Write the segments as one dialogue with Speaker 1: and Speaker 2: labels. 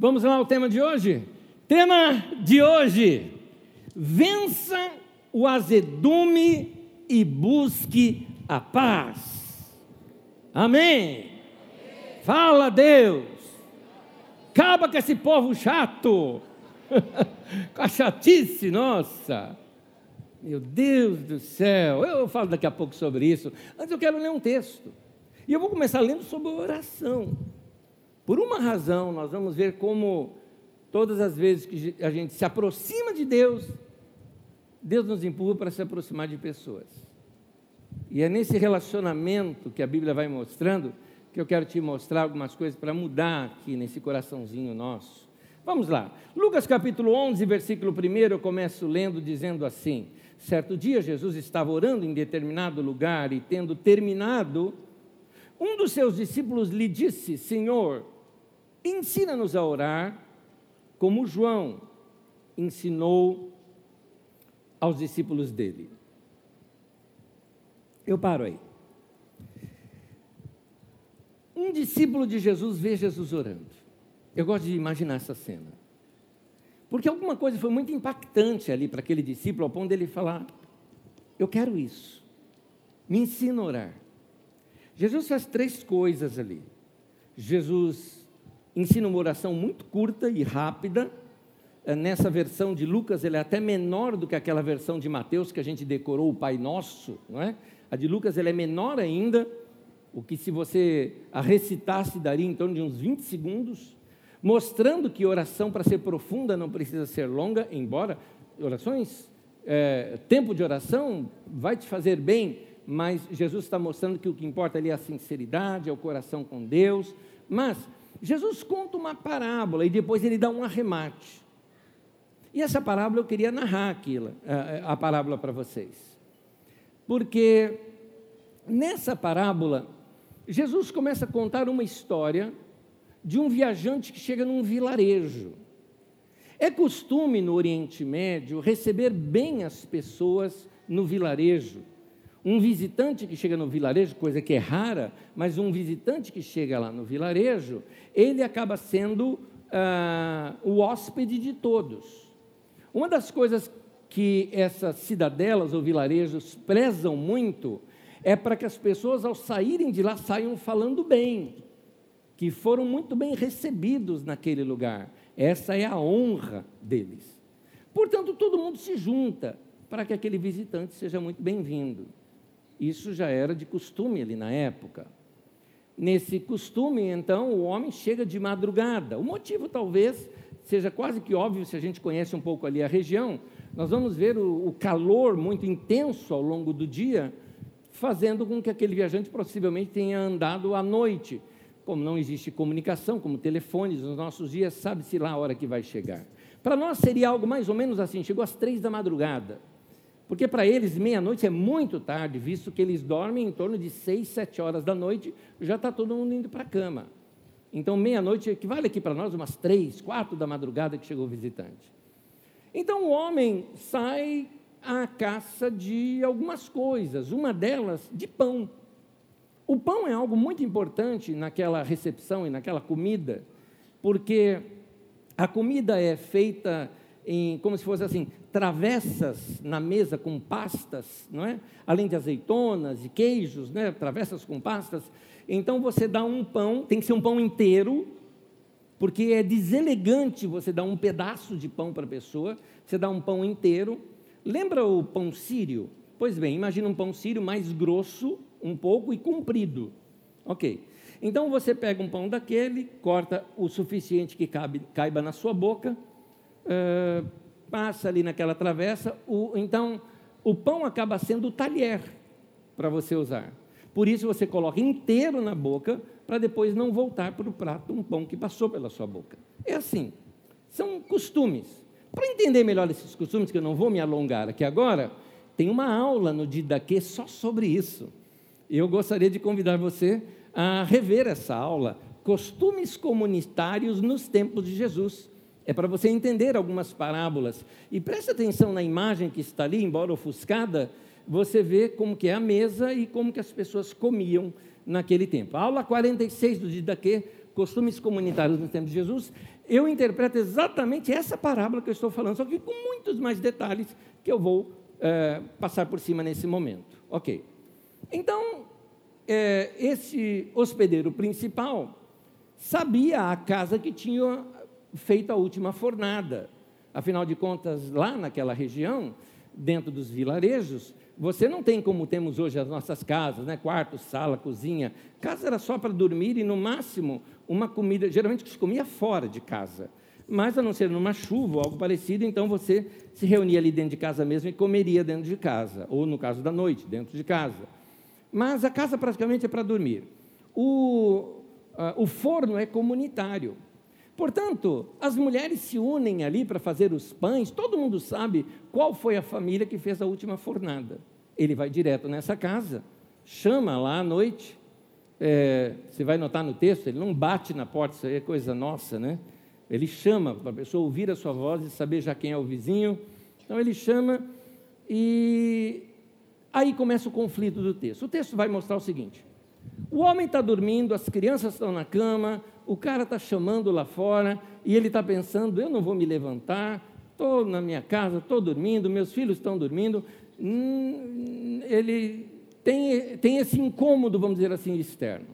Speaker 1: Vamos lá ao tema de hoje? Tema de hoje: vença o azedume e busque a paz. Amém. Fala Deus. Acaba com esse povo chato. com a chatice, nossa. Meu Deus do céu. Eu falo daqui a pouco sobre isso. Antes eu quero ler um texto. E eu vou começar lendo sobre oração. Por uma razão, nós vamos ver como todas as vezes que a gente se aproxima de Deus, Deus nos empurra para se aproximar de pessoas. E é nesse relacionamento que a Bíblia vai mostrando que eu quero te mostrar algumas coisas para mudar aqui nesse coraçãozinho nosso. Vamos lá. Lucas capítulo 11, versículo 1, eu começo lendo dizendo assim: Certo dia Jesus estava orando em determinado lugar e tendo terminado, um dos seus discípulos lhe disse: Senhor, ensina-nos a orar, como João ensinou aos discípulos dele. Eu paro aí. Um discípulo de Jesus vê Jesus orando. Eu gosto de imaginar essa cena. Porque alguma coisa foi muito impactante ali para aquele discípulo, ao ponto dele falar: Eu quero isso. Me ensina a orar. Jesus faz três coisas ali. Jesus ensina uma oração muito curta e rápida. É, nessa versão de Lucas, ele é até menor do que aquela versão de Mateus que a gente decorou, o Pai Nosso, não é? A de Lucas ele é menor ainda, o que se você a recitasse daria em torno de uns 20 segundos, mostrando que oração para ser profunda não precisa ser longa, embora orações, é, tempo de oração vai te fazer bem, mas Jesus está mostrando que o que importa ali é a sinceridade, é o coração com Deus, mas Jesus conta uma parábola e depois ele dá um arremate. E essa parábola eu queria narrar aquilo, a, a parábola para vocês. Porque nessa parábola, Jesus começa a contar uma história de um viajante que chega num vilarejo. É costume no Oriente Médio receber bem as pessoas no vilarejo. Um visitante que chega no vilarejo, coisa que é rara, mas um visitante que chega lá no vilarejo, ele acaba sendo ah, o hóspede de todos. Uma das coisas que essas cidadelas ou vilarejos prezam muito é para que as pessoas, ao saírem de lá, saiam falando bem, que foram muito bem recebidos naquele lugar. Essa é a honra deles. Portanto, todo mundo se junta para que aquele visitante seja muito bem-vindo. Isso já era de costume ali na época. Nesse costume, então, o homem chega de madrugada. O motivo talvez seja quase que óbvio se a gente conhece um pouco ali a região. Nós vamos ver o, o calor muito intenso ao longo do dia, fazendo com que aquele viajante possivelmente tenha andado à noite. Como não existe comunicação, como telefones nos nossos dias, sabe-se lá a hora que vai chegar. Para nós seria algo mais ou menos assim: chegou às três da madrugada. Porque para eles, meia-noite é muito tarde, visto que eles dormem em torno de seis, sete horas da noite, já está todo mundo indo para a cama. Então, meia-noite equivale aqui para nós umas três, quatro da madrugada que chegou o visitante. Então, o homem sai à caça de algumas coisas, uma delas de pão. O pão é algo muito importante naquela recepção e naquela comida, porque a comida é feita em, como se fosse assim, travessas na mesa com pastas, não é? Além de azeitonas e queijos, né? Travessas com pastas. Então você dá um pão, tem que ser um pão inteiro, porque é deselegante você dar um pedaço de pão para a pessoa, você dá um pão inteiro. Lembra o pão sírio? Pois bem, imagina um pão sírio mais grosso, um pouco e comprido. Ok. Então você pega um pão daquele, corta o suficiente que cabe, caiba na sua boca, uh, passa ali naquela travessa, o, então o pão acaba sendo o talher para você usar. Por isso você coloca inteiro na boca para depois não voltar para o prato um pão que passou pela sua boca. É assim. São costumes. Para entender melhor esses costumes, que eu não vou me alongar aqui agora, tem uma aula no Didaquê só sobre isso. Eu gostaria de convidar você a rever essa aula, Costumes Comunitários nos Tempos de Jesus. É para você entender algumas parábolas. E preste atenção na imagem que está ali, embora ofuscada, você vê como que é a mesa e como que as pessoas comiam naquele tempo. Aula 46 do Didaquê, costumes comunitários no tempo de Jesus, eu interpreto exatamente essa parábola que eu estou falando, só que com muitos mais detalhes que eu vou é, passar por cima nesse momento. Ok. Então, é, esse hospedeiro principal sabia a casa que tinha feito a última fornada. Afinal de contas, lá naquela região, dentro dos vilarejos, você não tem como temos hoje as nossas casas, né? quarto, sala, cozinha. Casa era só para dormir e, no máximo, uma comida. Geralmente se comia fora de casa. Mas, a não ser numa chuva ou algo parecido, então você se reunia ali dentro de casa mesmo e comeria dentro de casa. Ou, no caso da noite, dentro de casa. Mas a casa praticamente é para dormir. O, uh, o forno é comunitário. Portanto, as mulheres se unem ali para fazer os pães, todo mundo sabe qual foi a família que fez a última fornada. Ele vai direto nessa casa, chama lá à noite, é, você vai notar no texto, ele não bate na porta, isso aí é coisa nossa, né? Ele chama para a pessoa ouvir a sua voz e saber já quem é o vizinho. Então ele chama e aí começa o conflito do texto. O texto vai mostrar o seguinte: o homem está dormindo, as crianças estão na cama, o cara está chamando lá fora e ele está pensando: eu não vou me levantar, estou na minha casa, estou dormindo, meus filhos estão dormindo. Hum, ele tem, tem esse incômodo, vamos dizer assim, externo.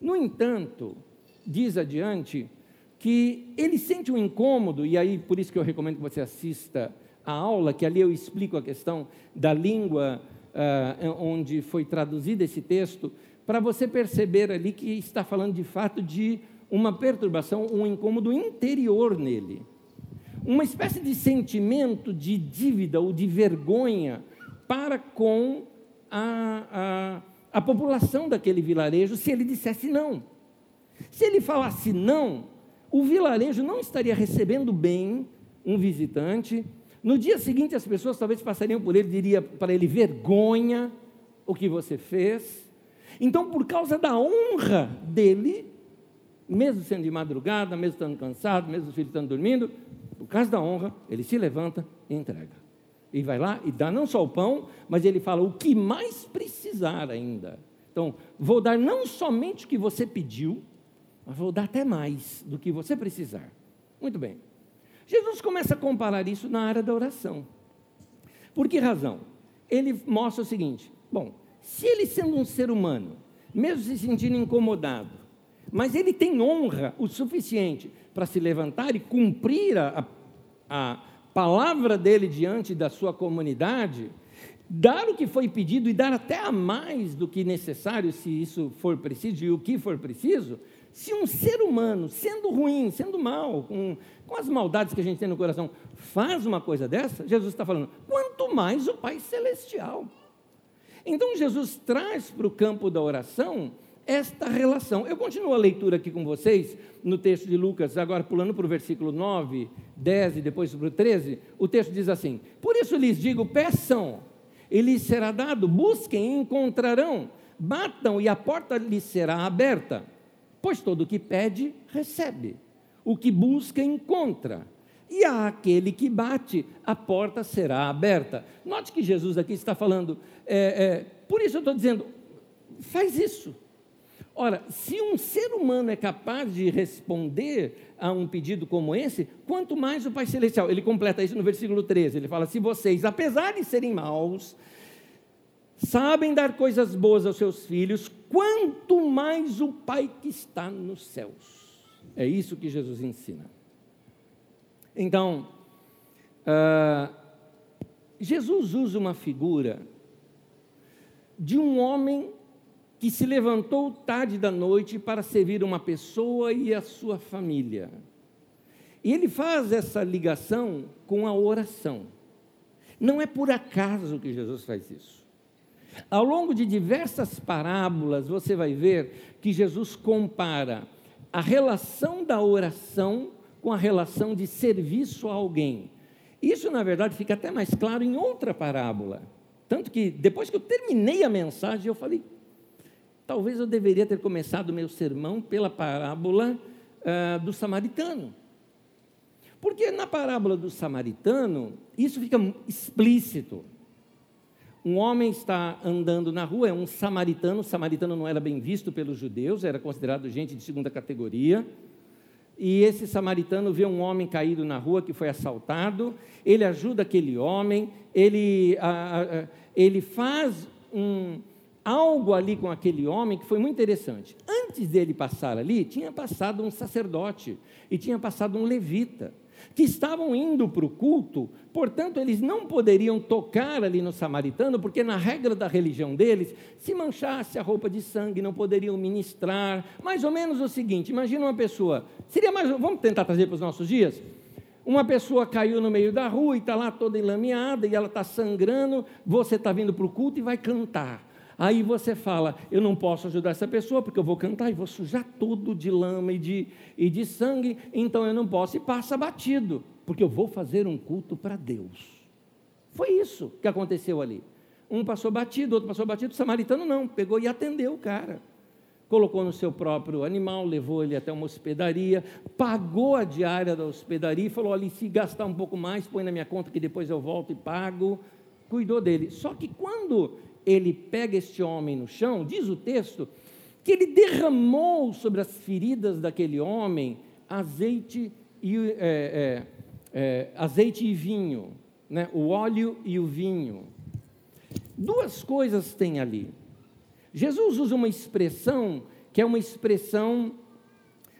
Speaker 1: No entanto, diz adiante que ele sente um incômodo, e aí por isso que eu recomendo que você assista a aula, que ali eu explico a questão da língua uh, onde foi traduzido esse texto, para você perceber ali que está falando de fato de uma perturbação, um incômodo interior nele. Uma espécie de sentimento de dívida ou de vergonha para com a, a, a população daquele vilarejo se ele dissesse não. Se ele falasse não, o vilarejo não estaria recebendo bem um visitante. No dia seguinte, as pessoas talvez passariam por ele, diria para ele: vergonha o que você fez. Então, por causa da honra dele, mesmo sendo de madrugada, mesmo estando cansado, mesmo os filhos estando dormindo, por causa da honra, ele se levanta e entrega. E vai lá e dá não só o pão, mas ele fala o que mais precisar ainda. Então, vou dar não somente o que você pediu, mas vou dar até mais do que você precisar. Muito bem. Jesus começa a comparar isso na área da oração. Por que razão? Ele mostra o seguinte: bom, se ele sendo um ser humano, mesmo se sentindo incomodado, mas ele tem honra o suficiente para se levantar e cumprir a, a palavra dele diante da sua comunidade, dar o que foi pedido e dar até a mais do que necessário, se isso for preciso e o que for preciso, se um ser humano, sendo ruim, sendo mal, com, com as maldades que a gente tem no coração, faz uma coisa dessa, Jesus está falando, quanto mais o Pai Celestial. Então Jesus traz para o campo da oração esta relação. Eu continuo a leitura aqui com vocês, no texto de Lucas, agora pulando para o versículo 9, 10 e depois para o 13, o texto diz assim: Por isso lhes digo: peçam, e lhes será dado, busquem e encontrarão, batam e a porta lhes será aberta. Pois todo o que pede, recebe, o que busca, encontra. E a aquele que bate, a porta será aberta. Note que Jesus aqui está falando, é, é, por isso eu estou dizendo, faz isso, Ora, se um ser humano é capaz de responder a um pedido como esse, quanto mais o Pai Celestial. Ele completa isso no versículo 13. Ele fala: Se vocês, apesar de serem maus, sabem dar coisas boas aos seus filhos, quanto mais o Pai que está nos céus. É isso que Jesus ensina. Então, uh, Jesus usa uma figura de um homem que se levantou tarde da noite para servir uma pessoa e a sua família. E ele faz essa ligação com a oração. Não é por acaso que Jesus faz isso. Ao longo de diversas parábolas, você vai ver que Jesus compara a relação da oração com a relação de serviço a alguém. Isso, na verdade, fica até mais claro em outra parábola. Tanto que, depois que eu terminei a mensagem, eu falei: Talvez eu deveria ter começado o meu sermão pela parábola uh, do samaritano. Porque na parábola do samaritano, isso fica explícito. Um homem está andando na rua, é um samaritano, o samaritano não era bem visto pelos judeus, era considerado gente de segunda categoria. e esse samaritano vê um homem caído na rua que foi assaltado, ele ajuda aquele homem, ele, a, a, ele faz um, algo ali com aquele homem que foi muito interessante. Antes dele passar ali, tinha passado um sacerdote e tinha passado um levita que estavam indo para o culto, portanto, eles não poderiam tocar ali no samaritano, porque na regra da religião deles, se manchasse a roupa de sangue, não poderiam ministrar. Mais ou menos o seguinte: imagina uma pessoa, seria mais, vamos tentar trazer para os nossos dias? Uma pessoa caiu no meio da rua e está lá toda enlameada e ela está sangrando, você está vindo para o culto e vai cantar. Aí você fala: Eu não posso ajudar essa pessoa porque eu vou cantar e vou sujar tudo de lama e de, e de sangue, então eu não posso. E passa batido, porque eu vou fazer um culto para Deus. Foi isso que aconteceu ali. Um passou batido, outro passou batido, o samaritano não, pegou e atendeu o cara. Colocou no seu próprio animal, levou ele até uma hospedaria, pagou a diária da hospedaria e falou: ali, se gastar um pouco mais, põe na minha conta que depois eu volto e pago. Cuidou dele. Só que quando ele pega este homem no chão, diz o texto, que ele derramou sobre as feridas daquele homem azeite e, é, é, é, azeite e vinho, né? o óleo e o vinho. Duas coisas tem ali. Jesus usa uma expressão que é uma expressão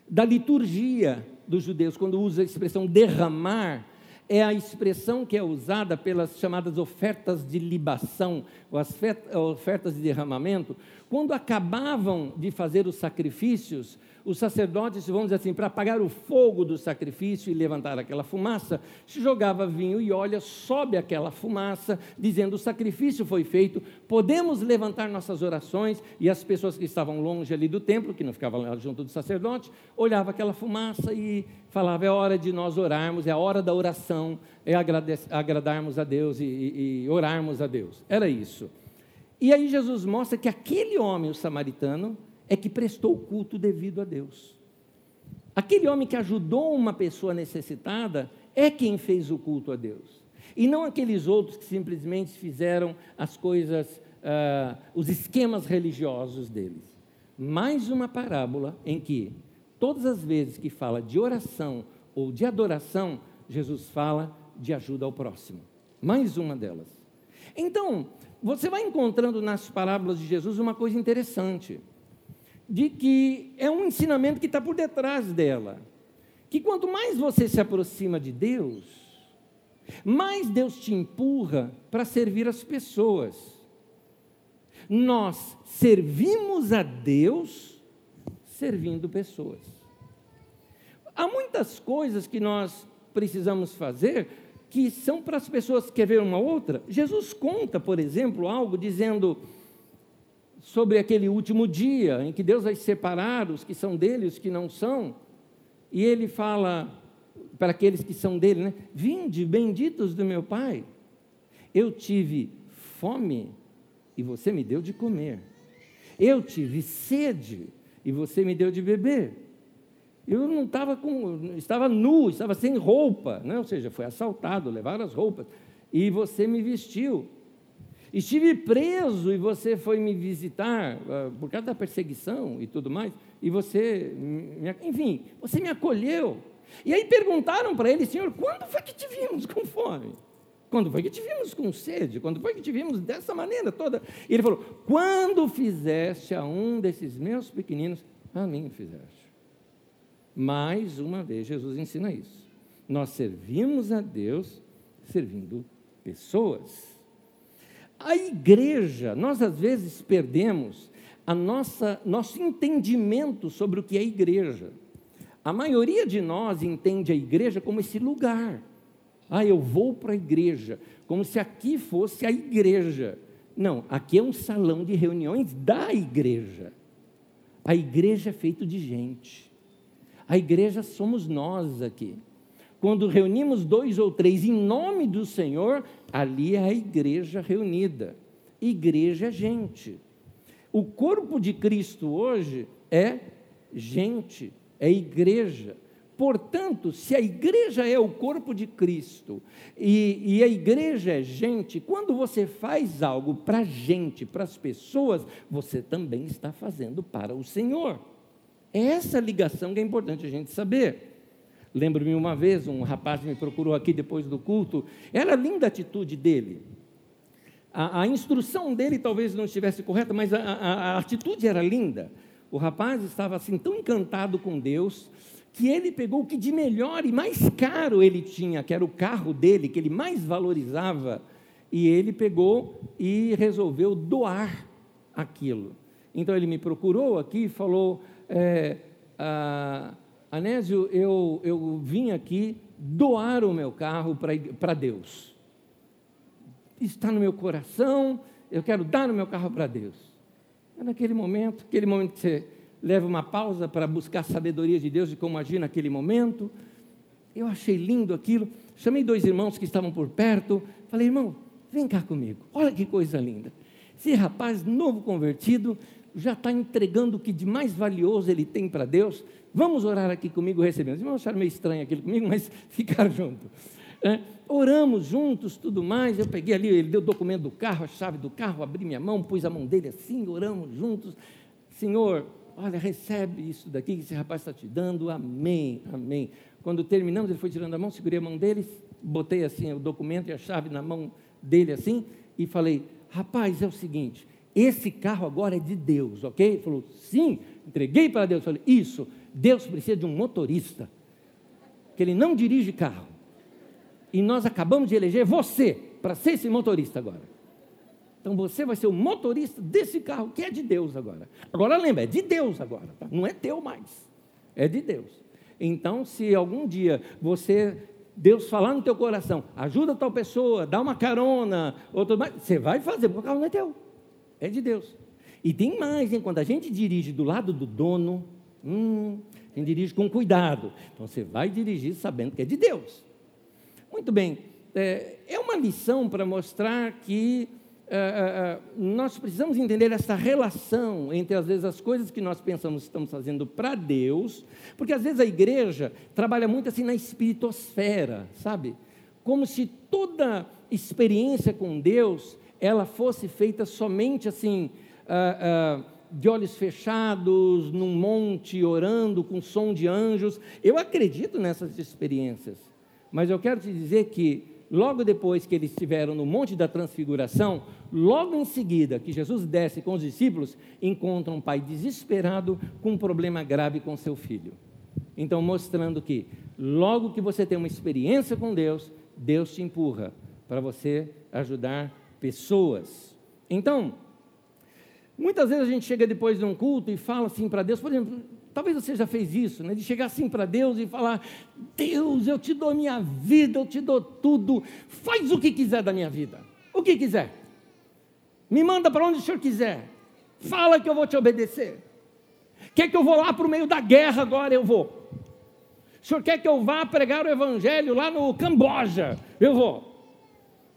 Speaker 1: da liturgia dos judeus, quando usa a expressão derramar, é a expressão que é usada pelas chamadas ofertas de libação, ou as ofertas de derramamento, quando acabavam de fazer os sacrifícios, os sacerdotes, vamos dizer assim, para apagar o fogo do sacrifício e levantar aquela fumaça, se jogava vinho e óleo, sobe aquela fumaça, dizendo: o sacrifício foi feito, podemos levantar nossas orações. E as pessoas que estavam longe ali do templo, que não ficavam junto do sacerdote, olhava aquela fumaça e falava: é hora de nós orarmos, é a hora da oração, é agradarmos a Deus e, e, e orarmos a Deus. Era isso. E aí Jesus mostra que aquele homem, o samaritano, é que prestou culto devido a Deus. Aquele homem que ajudou uma pessoa necessitada é quem fez o culto a Deus. E não aqueles outros que simplesmente fizeram as coisas, uh, os esquemas religiosos deles. Mais uma parábola em que, todas as vezes que fala de oração ou de adoração, Jesus fala de ajuda ao próximo. Mais uma delas. Então, você vai encontrando nas parábolas de Jesus uma coisa interessante de que é um ensinamento que está por detrás dela. Que quanto mais você se aproxima de Deus, mais Deus te empurra para servir as pessoas. Nós servimos a Deus servindo pessoas. Há muitas coisas que nós precisamos fazer que são para as pessoas. Quer ver uma outra? Jesus conta, por exemplo, algo dizendo sobre aquele último dia em que Deus vai separar os que são dele os que não são. E ele fala para aqueles que são dele, né? Vinde, benditos do meu Pai. Eu tive fome e você me deu de comer. Eu tive sede e você me deu de beber. Eu não estava com, estava nu, estava sem roupa, né? ou seja, foi assaltado, levaram as roupas, e você me vestiu. Estive preso e você foi me visitar uh, por causa da perseguição e tudo mais, e você, enfim, você me acolheu. E aí perguntaram para ele, Senhor, quando foi que te vimos com fome? Quando foi que te vimos com sede? Quando foi que te vimos dessa maneira toda? E ele falou: Quando fizeste a um desses meus pequeninos, a mim fizeste. Mais uma vez, Jesus ensina isso. Nós servimos a Deus servindo pessoas. A igreja, nós às vezes perdemos a nossa nosso entendimento sobre o que é igreja. A maioria de nós entende a igreja como esse lugar. Ah, eu vou para a igreja, como se aqui fosse a igreja. Não, aqui é um salão de reuniões da igreja. A igreja é feito de gente. A igreja somos nós aqui. Quando reunimos dois ou três em nome do Senhor, ali é a igreja reunida. Igreja é gente. O corpo de Cristo hoje é gente, é igreja. Portanto, se a igreja é o corpo de Cristo e, e a igreja é gente, quando você faz algo para a gente, para as pessoas, você também está fazendo para o Senhor. É essa ligação que é importante a gente saber. Lembro-me uma vez, um rapaz me procurou aqui depois do culto, era linda a atitude dele. A, a instrução dele talvez não estivesse correta, mas a, a, a atitude era linda. O rapaz estava assim tão encantado com Deus, que ele pegou o que de melhor e mais caro ele tinha, que era o carro dele, que ele mais valorizava, e ele pegou e resolveu doar aquilo. Então ele me procurou aqui e falou: é, ah, Anésio, eu, eu vim aqui doar o meu carro para Deus. Está no meu coração, eu quero dar o meu carro para Deus. É naquele momento, aquele momento que você leva uma pausa para buscar a sabedoria de Deus e como agir naquele momento. Eu achei lindo aquilo. Chamei dois irmãos que estavam por perto. Falei, irmão, vem cá comigo. Olha que coisa linda. Esse rapaz novo convertido já está entregando o que de mais valioso ele tem para Deus. Vamos orar aqui comigo recebendo. Os irmãos acharam meio estranho aquilo comigo, mas ficaram juntos. É, oramos juntos, tudo mais. Eu peguei ali, ele deu o documento do carro, a chave do carro, abri minha mão, pus a mão dele assim, oramos juntos. Senhor, olha, recebe isso daqui que esse rapaz está te dando, amém, amém. Quando terminamos, ele foi tirando a mão, segurei a mão dele, botei assim o documento e a chave na mão dele assim, e falei, rapaz, é o seguinte, esse carro agora é de Deus, ok? Ele falou, sim, entreguei para Deus. Eu falei, isso, Deus precisa de um motorista, que ele não dirige carro. E nós acabamos de eleger você para ser esse motorista agora. Então você vai ser o motorista desse carro que é de Deus agora. Agora lembra, é de Deus agora, tá? não é teu mais, é de Deus. Então, se algum dia você, Deus falar no teu coração, ajuda tal pessoa, dá uma carona, outro você vai fazer, porque o carro não é teu, é de Deus. E tem mais, hein? quando a gente dirige do lado do dono, hum, a gente dirige com cuidado. Então você vai dirigir sabendo que é de Deus. Muito bem, é, é uma lição para mostrar que é, é, é, nós precisamos entender essa relação entre, às vezes, as coisas que nós pensamos que estamos fazendo para Deus, porque às vezes a igreja trabalha muito assim na espiritosfera, sabe? Como se toda experiência com Deus ela fosse feita somente assim, uh, uh, de olhos fechados, num monte, orando, com som de anjos. Eu acredito nessas experiências, mas eu quero te dizer que logo depois que eles estiveram no Monte da Transfiguração, logo em seguida que Jesus desce com os discípulos, encontra um pai desesperado com um problema grave com seu filho. Então, mostrando que logo que você tem uma experiência com Deus, Deus te empurra para você ajudar pessoas. Então, muitas vezes a gente chega depois de um culto e fala assim para Deus, por exemplo, Talvez você já fez isso, né? de chegar assim para Deus e falar: Deus, eu te dou minha vida, eu te dou tudo, faz o que quiser da minha vida, o que quiser, me manda para onde o Senhor quiser, fala que eu vou te obedecer. Quer que eu vou lá para o meio da guerra agora? Eu vou. O Senhor quer que eu vá pregar o Evangelho lá no Camboja? Eu vou.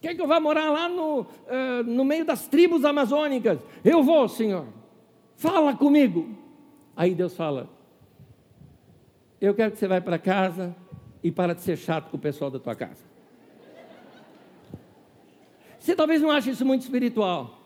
Speaker 1: Quer que eu vá morar lá no, uh, no meio das tribos amazônicas? Eu vou, Senhor. Fala comigo. Aí Deus fala: Eu quero que você vá para casa e para de ser chato com o pessoal da tua casa. Você talvez não ache isso muito espiritual.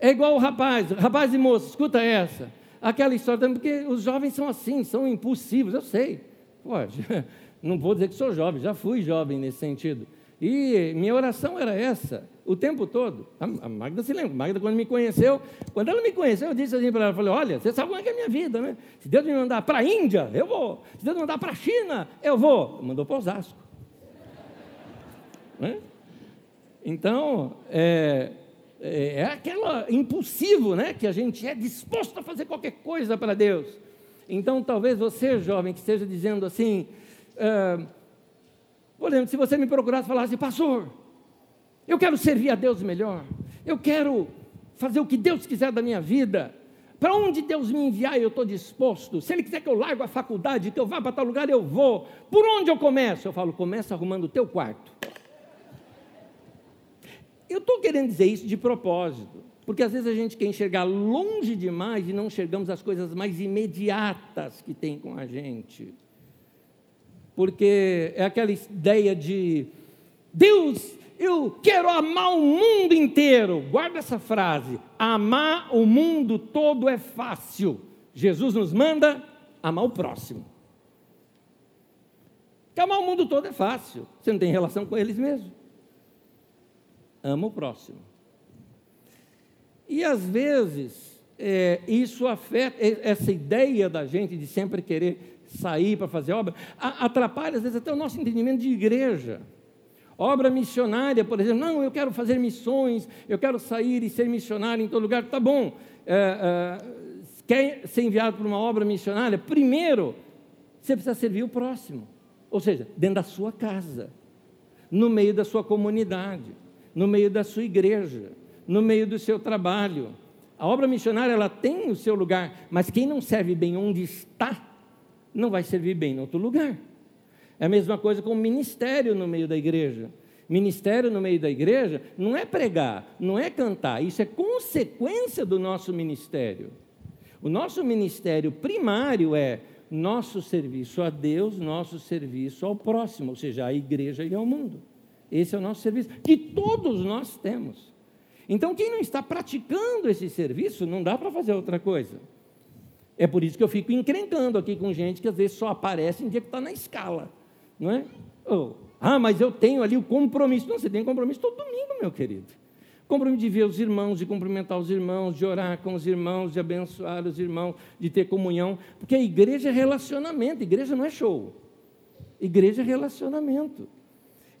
Speaker 1: É igual o rapaz, rapaz e moça, escuta essa. Aquela história, porque os jovens são assim, são impulsivos, eu sei. Pode, não vou dizer que sou jovem, já fui jovem nesse sentido. E minha oração era essa, o tempo todo. A Magda se lembra, a Magda quando me conheceu, quando ela me conheceu, eu disse assim para ela, falei, olha, você sabe como é que é a minha vida, né? Se Deus me mandar para a Índia, eu vou. Se Deus me mandar para a China, eu vou. Mandou para Osasco. Né? Então, é, é, é aquela impulsivo, né? Que a gente é disposto a fazer qualquer coisa para Deus. Então, talvez você, jovem, que esteja dizendo assim... Uh, por exemplo, se você me procurasse e falasse, pastor, eu quero servir a Deus melhor, eu quero fazer o que Deus quiser da minha vida, para onde Deus me enviar, eu estou disposto. Se Ele quiser que eu largo a faculdade, que eu vá para tal lugar, eu vou. Por onde eu começo? Eu falo, começa arrumando o teu quarto. Eu estou querendo dizer isso de propósito, porque às vezes a gente quer enxergar longe demais e não enxergamos as coisas mais imediatas que tem com a gente porque é aquela ideia de Deus, eu quero amar o mundo inteiro. Guarda essa frase: amar o mundo todo é fácil. Jesus nos manda amar o próximo. Que amar o mundo todo é fácil, você não tem relação com eles mesmo. Ama o próximo. E às vezes, é, isso afeta, essa ideia da gente de sempre querer sair para fazer obra, atrapalha às vezes até o nosso entendimento de igreja. Obra missionária, por exemplo, não, eu quero fazer missões, eu quero sair e ser missionário em todo lugar, tá bom. É, é, quer ser enviado para uma obra missionária? Primeiro, você precisa servir o próximo, ou seja, dentro da sua casa, no meio da sua comunidade, no meio da sua igreja, no meio do seu trabalho. A obra missionária ela tem o seu lugar, mas quem não serve bem onde está, não vai servir bem em outro lugar. É a mesma coisa com o ministério no meio da igreja. Ministério no meio da igreja não é pregar, não é cantar, isso é consequência do nosso ministério. O nosso ministério primário é nosso serviço a Deus, nosso serviço ao próximo, ou seja, à igreja e ao mundo. Esse é o nosso serviço, que todos nós temos. Então, quem não está praticando esse serviço, não dá para fazer outra coisa. É por isso que eu fico encrencando aqui com gente que às vezes só aparece em dia que está na escala. Não é? Oh, ah, mas eu tenho ali o compromisso. Não, você tem compromisso todo domingo, meu querido. Compromisso de ver os irmãos, de cumprimentar os irmãos, de orar com os irmãos, de abençoar os irmãos, de ter comunhão. Porque a igreja é relacionamento, igreja não é show. Igreja é relacionamento.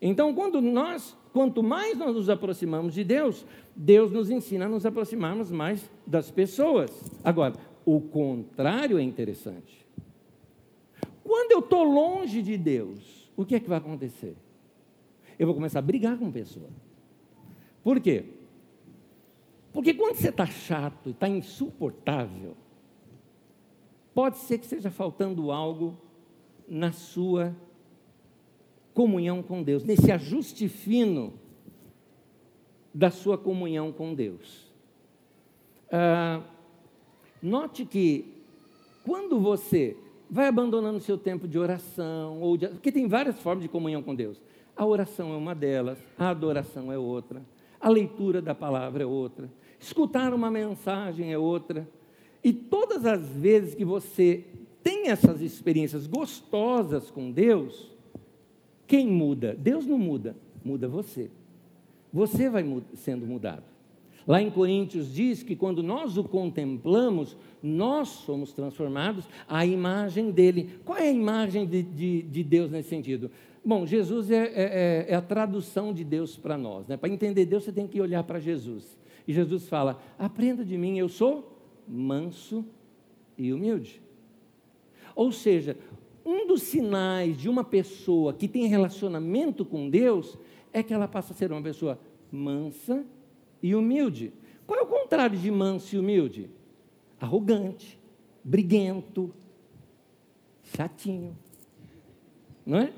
Speaker 1: Então, quando nós, quanto mais nós nos aproximamos de Deus, Deus nos ensina a nos aproximarmos mais das pessoas. Agora, o contrário é interessante. Quando eu estou longe de Deus, o que é que vai acontecer? Eu vou começar a brigar com a pessoa. Por quê? Porque quando você está chato está insuportável, pode ser que esteja faltando algo na sua comunhão com Deus, nesse ajuste fino da sua comunhão com Deus. Ah, Note que quando você vai abandonando seu tempo de oração, ou de, porque tem várias formas de comunhão com Deus. A oração é uma delas, a adoração é outra, a leitura da palavra é outra, escutar uma mensagem é outra. E todas as vezes que você tem essas experiências gostosas com Deus, quem muda? Deus não muda, muda você. Você vai sendo mudado. Lá em Coríntios diz que quando nós o contemplamos, nós somos transformados à imagem dele. Qual é a imagem de, de, de Deus nesse sentido? Bom, Jesus é, é, é, é a tradução de Deus para nós. Né? Para entender Deus, você tem que olhar para Jesus. E Jesus fala: aprenda de mim, eu sou manso e humilde. Ou seja, um dos sinais de uma pessoa que tem relacionamento com Deus é que ela passa a ser uma pessoa mansa e humilde. Qual é o contrário de manso e humilde? Arrogante, briguento, chatinho. Não é?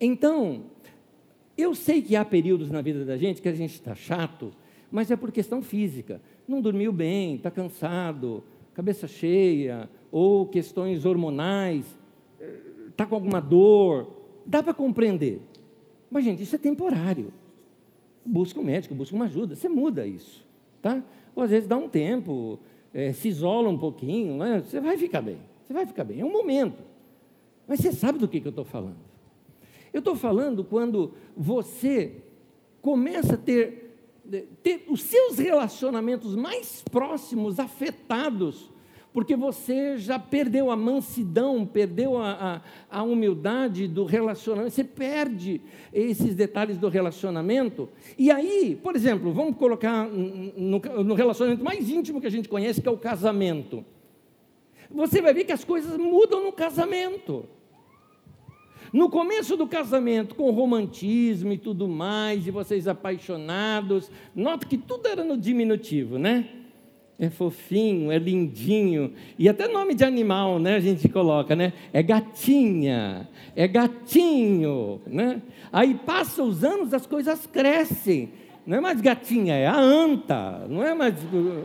Speaker 1: Então, eu sei que há períodos na vida da gente que a gente está chato, mas é por questão física. Não dormiu bem, está cansado, cabeça cheia, ou questões hormonais, está com alguma dor. Dá para compreender. Mas, gente, isso é temporário busca um médico, busca uma ajuda, você muda isso, tá? Ou às vezes dá um tempo, é, se isola um pouquinho, né? você vai ficar bem, você vai ficar bem, é um momento. Mas você sabe do que, que eu estou falando. Eu estou falando quando você começa a ter, ter os seus relacionamentos mais próximos afetados porque você já perdeu a mansidão, perdeu a, a, a, humildade do relacionamento, você perde esses detalhes do relacionamento. E aí, por exemplo, vamos colocar no, no relacionamento mais íntimo que a gente conhece, que é o casamento. Você vai ver que as coisas mudam no casamento. No começo do casamento, com romantismo e tudo mais, e vocês apaixonados, nota que tudo era no diminutivo, né? É fofinho, é lindinho, e até nome de animal, né, a gente coloca, né? É gatinha, é gatinho, né? Aí passa os anos, as coisas crescem. Não é mais gatinha, é a anta, não é mais,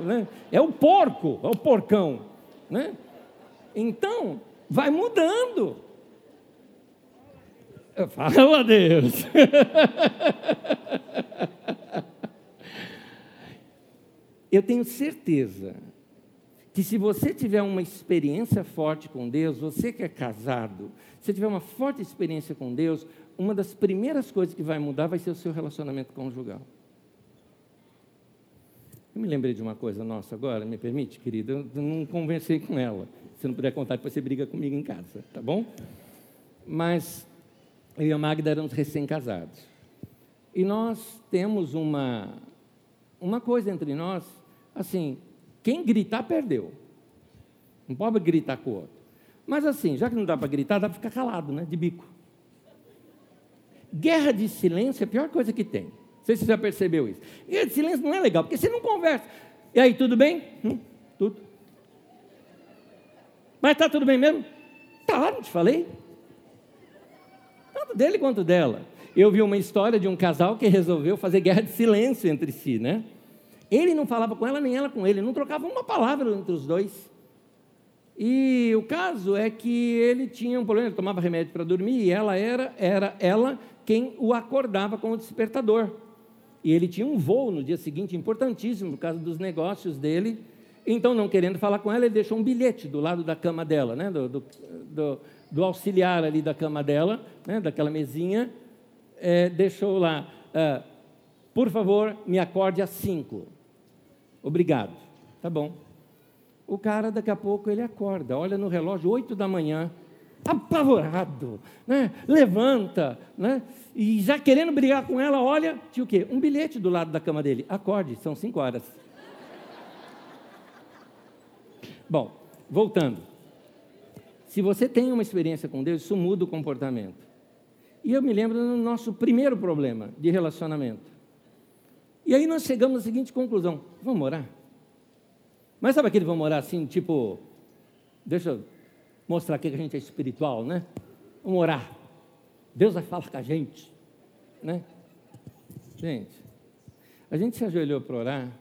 Speaker 1: né? é o porco, é o porcão, né? Então, vai mudando. Fala Deus. Eu tenho certeza que se você tiver uma experiência forte com Deus, você que é casado, se tiver uma forte experiência com Deus, uma das primeiras coisas que vai mudar vai ser o seu relacionamento conjugal. Eu me lembrei de uma coisa nossa agora, me permite, querida? Eu não conversei com ela. Se não puder contar, depois você briga comigo em casa, tá bom? Mas eu e a Magda éramos recém-casados. E nós temos uma, uma coisa entre nós, assim, quem gritar, perdeu. Não pode gritar com o outro. Mas assim, já que não dá para gritar, dá para ficar calado, né? De bico. Guerra de silêncio é a pior coisa que tem. Não sei se você já percebeu isso. Guerra de silêncio não é legal, porque você não conversa. E aí, tudo bem? Hum, tudo. Mas está tudo bem mesmo? Tá, não te falei. Tanto dele quanto dela. Eu vi uma história de um casal que resolveu fazer guerra de silêncio entre si, né? Ele não falava com ela, nem ela com ele, não trocava uma palavra entre os dois. E o caso é que ele tinha um problema, ele tomava remédio para dormir e ela era, era ela quem o acordava com o despertador. E ele tinha um voo no dia seguinte importantíssimo por causa dos negócios dele. Então, não querendo falar com ela, ele deixou um bilhete do lado da cama dela, né? do, do, do, do auxiliar ali da cama dela, né? daquela mesinha, é, deixou lá, ah, por favor, me acorde às cinco. Obrigado. Tá bom. O cara, daqui a pouco, ele acorda, olha no relógio, oito da manhã, apavorado, né? levanta, né? e já querendo brigar com ela, olha, tinha o quê? Um bilhete do lado da cama dele. Acorde, são cinco horas. Bom, voltando. Se você tem uma experiência com Deus, isso muda o comportamento. E eu me lembro do nosso primeiro problema de relacionamento. E aí nós chegamos à seguinte conclusão: vamos orar? Mas sabe aquele vamos orar assim, tipo, deixa eu mostrar aqui que a gente é espiritual, né? Vamos orar. Deus vai falar com a gente, né? Gente, a gente se ajoelhou para orar,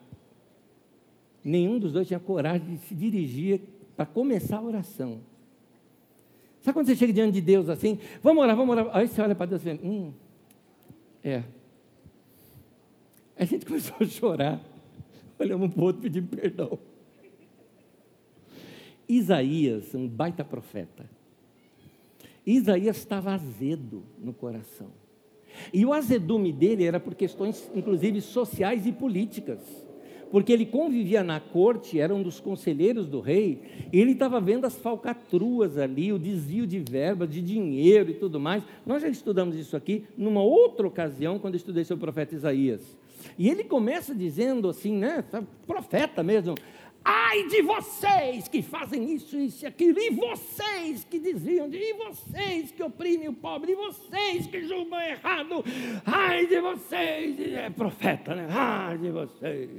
Speaker 1: nenhum dos dois tinha coragem de se dirigir para começar a oração. Sabe quando você chega diante de Deus assim, vamos orar, vamos orar, aí você olha para Deus e fala, hum, é, a gente começou a chorar. Olhamos para o outro pedindo perdão. Isaías, um baita profeta. Isaías estava azedo no coração. E o azedume dele era por questões, inclusive, sociais e políticas. Porque ele convivia na corte, era um dos conselheiros do rei, e ele estava vendo as falcatruas ali, o desvio de verba, de dinheiro e tudo mais. Nós já estudamos isso aqui numa outra ocasião, quando estudei sobre o profeta Isaías. E ele começa dizendo assim, né, profeta mesmo, ai de vocês que fazem isso, isso e aquilo, e vocês que desviam, de, e vocês que oprimem o pobre, e vocês que julgam errado, ai de vocês, é profeta, né, ai de vocês.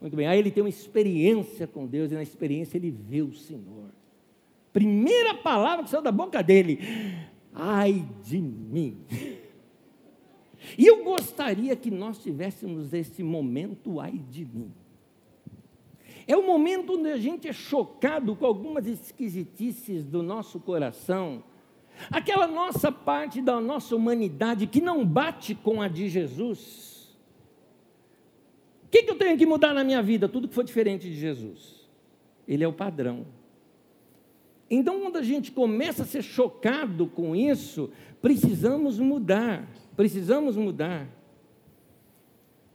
Speaker 1: Muito bem, aí ele tem uma experiência com Deus, e na experiência ele vê o Senhor. Primeira palavra que saiu da boca dele, ai de mim. E eu gostaria que nós tivéssemos esse momento, ai de mim. É o momento onde a gente é chocado com algumas esquisitices do nosso coração, aquela nossa parte da nossa humanidade que não bate com a de Jesus. O que, que eu tenho que mudar na minha vida? Tudo que for diferente de Jesus. Ele é o padrão. Então, quando a gente começa a ser chocado com isso, precisamos mudar. Precisamos mudar.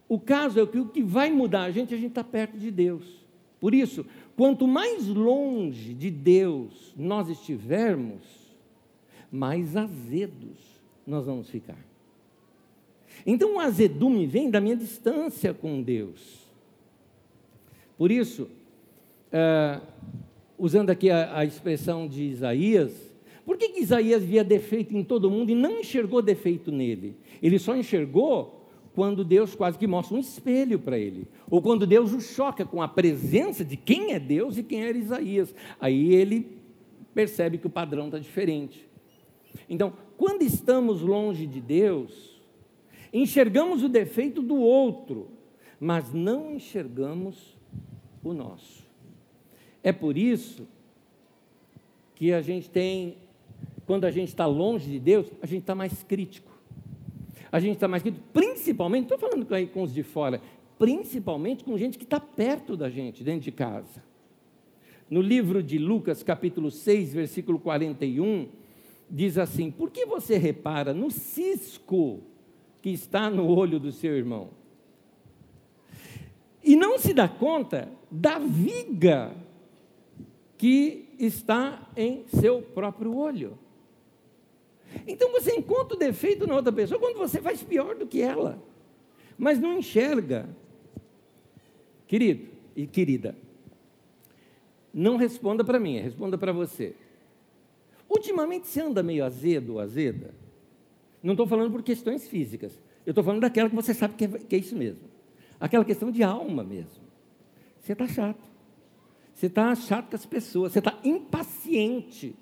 Speaker 1: O caso é que o que vai mudar a gente, a gente está perto de Deus. Por isso, quanto mais longe de Deus nós estivermos, mais azedos nós vamos ficar. Então o azedume vem da minha distância com Deus. Por isso, é, usando aqui a, a expressão de Isaías, por que, que Isaías via defeito em todo mundo e não enxergou defeito nele? Ele só enxergou quando Deus quase que mostra um espelho para ele, ou quando Deus o choca com a presença de quem é Deus e quem era Isaías. Aí ele percebe que o padrão está diferente. Então, quando estamos longe de Deus, enxergamos o defeito do outro, mas não enxergamos o nosso. É por isso que a gente tem quando a gente está longe de Deus, a gente está mais crítico. A gente está mais crítico, principalmente, estou falando com os de fora, principalmente com gente que está perto da gente, dentro de casa. no livro de Lucas, capítulo 6, versículo 41, diz assim: Por que você repara no cisco que está no olho do seu irmão? E não se dá conta da viga que está em seu próprio olho. Então você encontra o defeito na outra pessoa quando você faz pior do que ela, mas não enxerga. Querido e querida, não responda para mim, responda para você. Ultimamente você anda meio azedo ou azeda? Não estou falando por questões físicas, eu estou falando daquela que você sabe que é, que é isso mesmo. Aquela questão de alma mesmo. Você está chato. Você está chato com as pessoas, você está impaciente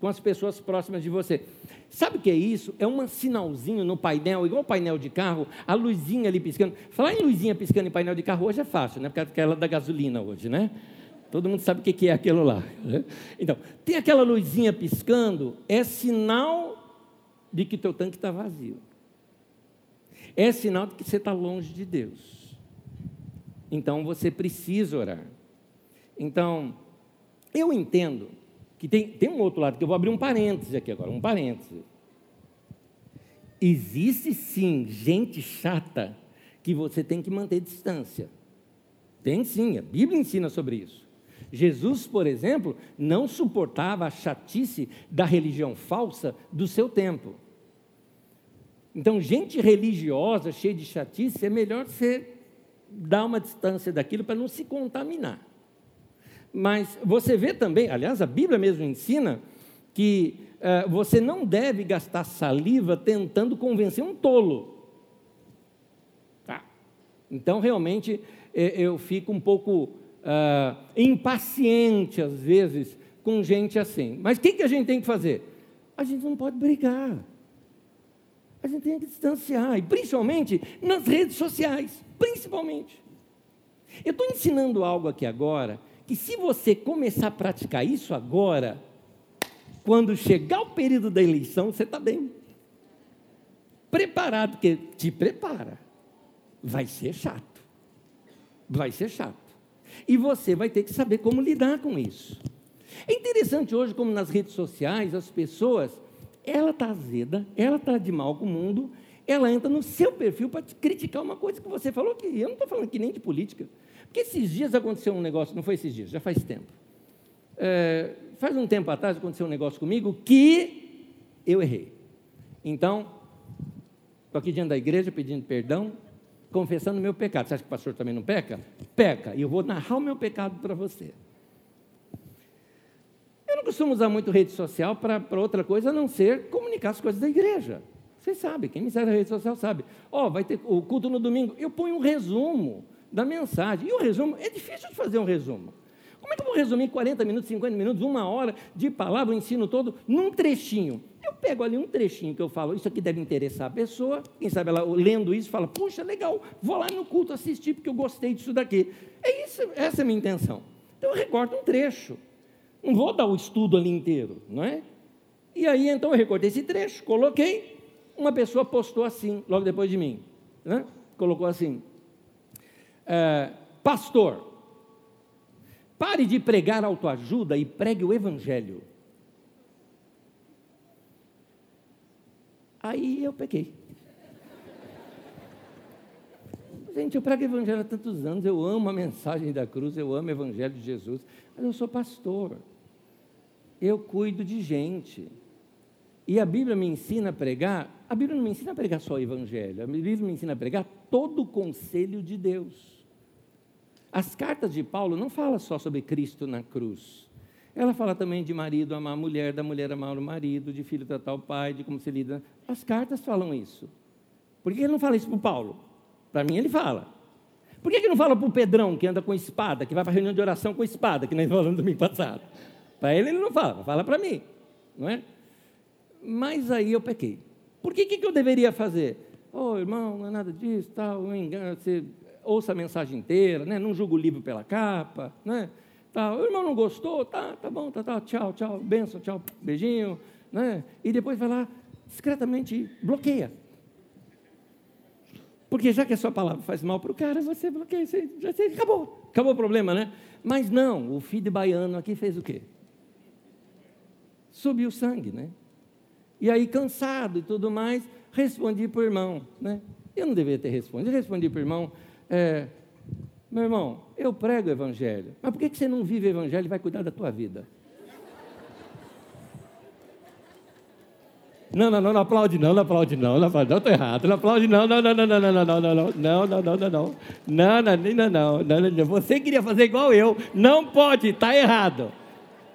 Speaker 1: com as pessoas próximas de você. Sabe o que é isso? É um sinalzinho no painel, igual o painel de carro, a luzinha ali piscando. Falar em luzinha piscando em painel de carro hoje é fácil, né? Porque é da gasolina hoje, né? Todo mundo sabe o que é aquilo lá. Né? Então, tem aquela luzinha piscando, é sinal de que teu tanque está vazio. É sinal de que você está longe de Deus. Então você precisa orar. Então, eu entendo que tem, tem um outro lado, que eu vou abrir um parêntese aqui agora, um parêntese. Existe sim gente chata que você tem que manter distância. Tem sim, a Bíblia ensina sobre isso. Jesus, por exemplo, não suportava a chatice da religião falsa do seu tempo. Então, gente religiosa, cheia de chatice, é melhor você dar uma distância daquilo para não se contaminar. Mas você vê também, aliás, a Bíblia mesmo ensina que uh, você não deve gastar saliva tentando convencer um tolo. Tá. Então, realmente, eu fico um pouco uh, impaciente, às vezes, com gente assim. Mas o que, que a gente tem que fazer? A gente não pode brigar. A gente tem que distanciar, e principalmente nas redes sociais, principalmente. Eu estou ensinando algo aqui agora que se você começar a praticar isso agora, quando chegar o período da eleição, você está bem. Preparado, porque te prepara. Vai ser chato. Vai ser chato. E você vai ter que saber como lidar com isso. É interessante hoje, como nas redes sociais, as pessoas, ela está azeda, ela está de mal com o mundo, ela entra no seu perfil para criticar uma coisa que você falou que eu não estou falando aqui nem de política. Porque esses dias aconteceu um negócio, não foi esses dias, já faz tempo. É, faz um tempo atrás aconteceu um negócio comigo que eu errei. Então, estou aqui diante da igreja pedindo perdão, confessando o meu pecado. Você acha que o pastor também não peca? Peca. E eu vou narrar o meu pecado para você. Eu não costumo usar muito rede social para outra coisa a não ser comunicar as coisas da igreja. Vocês sabem, quem me segue na rede social sabe. Ó, oh, vai ter o culto no domingo. Eu ponho um resumo da mensagem. E o resumo, é difícil de fazer um resumo. Como é que eu vou resumir 40 minutos, 50 minutos, uma hora de palavra, o ensino todo, num trechinho? Eu pego ali um trechinho que eu falo, isso aqui deve interessar a pessoa, quem sabe ela lendo isso fala, puxa, legal, vou lá no culto assistir porque eu gostei disso daqui. É isso, essa é a minha intenção. Então eu recorto um trecho. Não vou dar o estudo ali inteiro, não é? E aí então eu recortei esse trecho, coloquei, uma pessoa postou assim, logo depois de mim. Né? Colocou assim: é, pastor, pare de pregar autoajuda e pregue o evangelho. Aí eu peguei. Gente, eu prego evangelho há tantos anos, eu amo a mensagem da cruz, eu amo o evangelho de Jesus, mas eu sou pastor. Eu cuido de gente. E a Bíblia me ensina a pregar, a Bíblia não me ensina a pregar só o evangelho, a Bíblia me ensina a pregar todo o conselho de Deus. As cartas de Paulo não falam só sobre Cristo na cruz. Ela fala também de marido amar a mulher, da mulher amar o marido, de filho tratar o pai, de como se lida. As cartas falam isso. Por que ele não fala isso para Paulo? Para mim ele fala. Por que ele não fala para o Pedrão, que anda com espada, que vai para a reunião de oração com espada, que nós falamos domingo passado? Para ele ele não fala, fala para mim. Não é? Mas aí eu pequei. Por que, que eu deveria fazer? Oh, irmão, não é nada disso, tal, um engano, você ouça a mensagem inteira, né? não julga o livro pela capa. Né? Tá, o irmão não gostou, tá, tá bom, tá, tá, tchau, tchau, benção, tchau, beijinho. Né? E depois vai lá, discretamente bloqueia. Porque já que a sua palavra faz mal para o cara, você bloqueia, você, você, acabou, acabou o problema, né? Mas não, o filho baiano aqui fez o quê? Subiu sangue, né? E aí, cansado e tudo mais, respondi para o irmão, né? Eu não deveria ter respondido, respondi para o irmão, é, meu irmão, eu prego o evangelho, mas por que você não vive o evangelho e vai cuidar da tua vida? Não, não, não, não aplaude não, não aplaude não, não aplaude não, estou errado, não aplaude não, não, não, não, não, não, não, não, não, não, não, não, não, não, não, não, não, não, não, você queria fazer igual eu, não pode, está errado.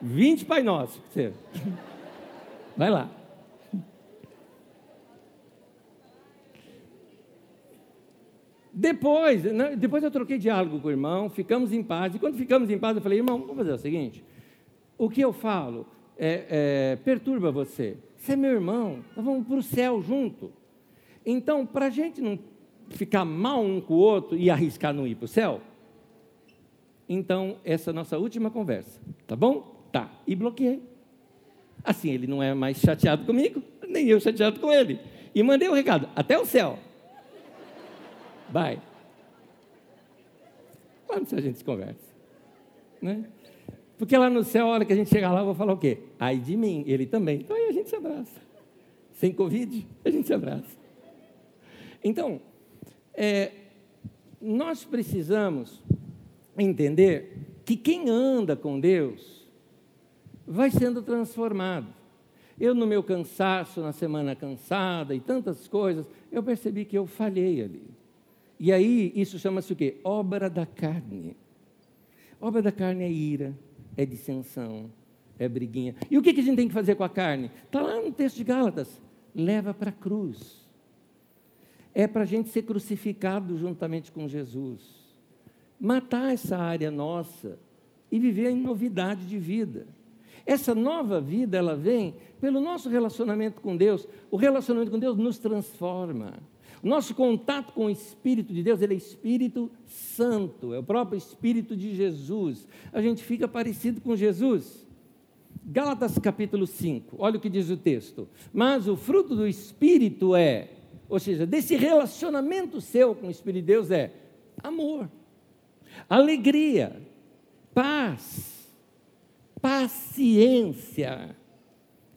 Speaker 1: 20 Pai Nosso, você. Vai lá. Depois, depois eu troquei diálogo com o irmão, ficamos em paz, e quando ficamos em paz, eu falei, irmão, vamos fazer o seguinte: o que eu falo é, é, perturba você. Você é meu irmão, nós vamos para o céu junto. Então, para a gente não ficar mal um com o outro e arriscar não ir para o céu, então, essa é a nossa última conversa, tá bom? Tá, e bloqueei. Assim, ele não é mais chateado comigo, nem eu chateado com ele. E mandei o um recado, até o céu. Vai. Quando a gente conversa? Né? Porque lá no céu, a hora que a gente chegar lá, eu vou falar o quê? Ai de mim, ele também. Então aí a gente se abraça. Sem Covid, a gente se abraça. Então, é, nós precisamos entender que quem anda com Deus vai sendo transformado. Eu, no meu cansaço, na semana cansada e tantas coisas, eu percebi que eu falhei ali. E aí, isso chama-se o quê? Obra da carne. Obra da carne é ira, é dissensão, é briguinha. E o que, a gente tem que fazer com a carne? Está lá no texto de Gálatas. Leva para a cruz. É para a gente ser crucificado juntamente com Jesus. Matar essa área nossa e viver em novidade de vida. Essa nova vida, ela vem pelo nosso relacionamento com Deus. O relacionamento com Deus nos transforma. Nosso contato com o Espírito de Deus, ele é Espírito Santo, é o próprio Espírito de Jesus. A gente fica parecido com Jesus. Gálatas capítulo 5, olha o que diz o texto. Mas o fruto do Espírito é, ou seja, desse relacionamento seu com o Espírito de Deus é amor, alegria, paz, paciência,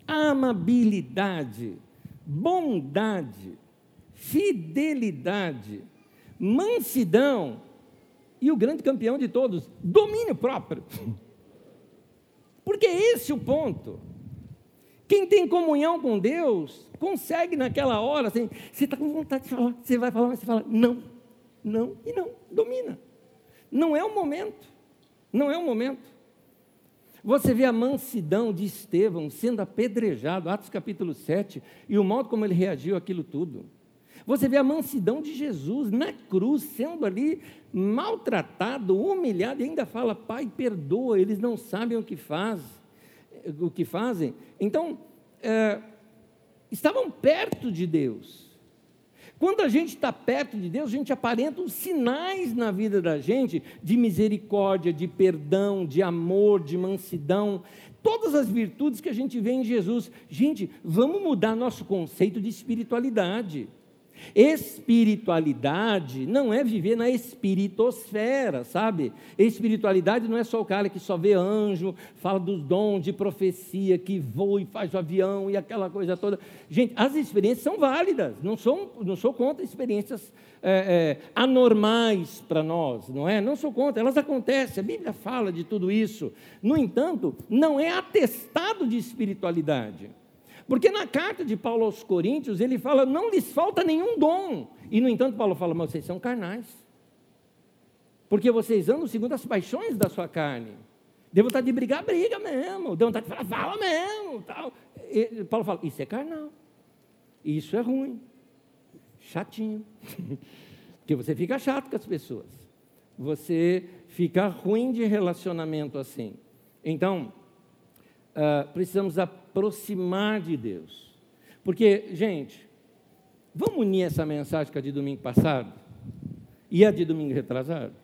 Speaker 1: amabilidade, bondade, fidelidade, mansidão e o grande campeão de todos, domínio próprio. Porque esse é o ponto. Quem tem comunhão com Deus, consegue naquela hora, assim, você está com vontade de falar, você vai falar, mas você fala, não, não e não, domina. Não é o momento, não é o momento. Você vê a mansidão de Estevão sendo apedrejado, Atos capítulo 7, e o modo como ele reagiu àquilo tudo. Você vê a mansidão de Jesus na cruz, sendo ali maltratado, humilhado, e ainda fala: Pai, perdoa, eles não sabem o que faz, o que fazem. Então, é, estavam perto de Deus. Quando a gente está perto de Deus, a gente aparenta os sinais na vida da gente de misericórdia, de perdão, de amor, de mansidão, todas as virtudes que a gente vê em Jesus. Gente, vamos mudar nosso conceito de espiritualidade. Espiritualidade não é viver na espiritosfera, sabe? Espiritualidade não é só o cara que só vê anjo, fala dos dons de profecia, que voa e faz o avião e aquela coisa toda. Gente, as experiências são válidas, não sou, não sou contra experiências é, é, anormais para nós, não é? Não sou contra, elas acontecem, a Bíblia fala de tudo isso. No entanto, não é atestado de espiritualidade. Porque na carta de Paulo aos Coríntios, ele fala: não lhes falta nenhum dom. E, no entanto, Paulo fala: mas vocês são carnais. Porque vocês andam segundo as paixões da sua carne. Deu vontade de brigar, briga mesmo. Deu vontade de falar, fala mesmo. Tal. E Paulo fala: isso é carnal. Isso é ruim. Chatinho. Porque você fica chato com as pessoas. Você fica ruim de relacionamento assim. Então, uh, precisamos aproximar de Deus. Porque, gente, vamos unir essa mensagem com a de domingo passado e a de domingo retrasado?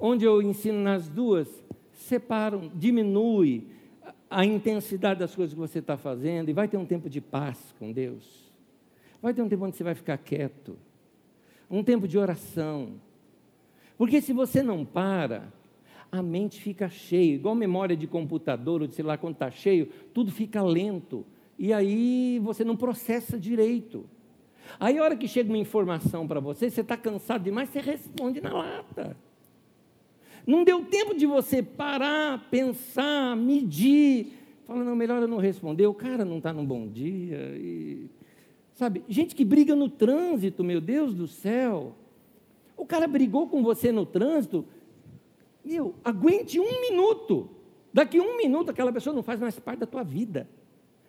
Speaker 1: Onde eu ensino nas duas, separam, diminui a intensidade das coisas que você está fazendo e vai ter um tempo de paz com Deus. Vai ter um tempo onde você vai ficar quieto, um tempo de oração. Porque se você não para, a mente fica cheia, igual memória de computador ou de sei lá quando está cheio, tudo fica lento. E aí você não processa direito. Aí a hora que chega uma informação para você, você está cansado demais, você responde na lata. Não deu tempo de você parar, pensar, medir. Fala, não, melhor eu não responder. O cara não está num bom dia. E... Sabe, gente que briga no trânsito, meu Deus do céu. O cara brigou com você no trânsito. Meu, aguente um minuto. Daqui um minuto aquela pessoa não faz mais parte da tua vida.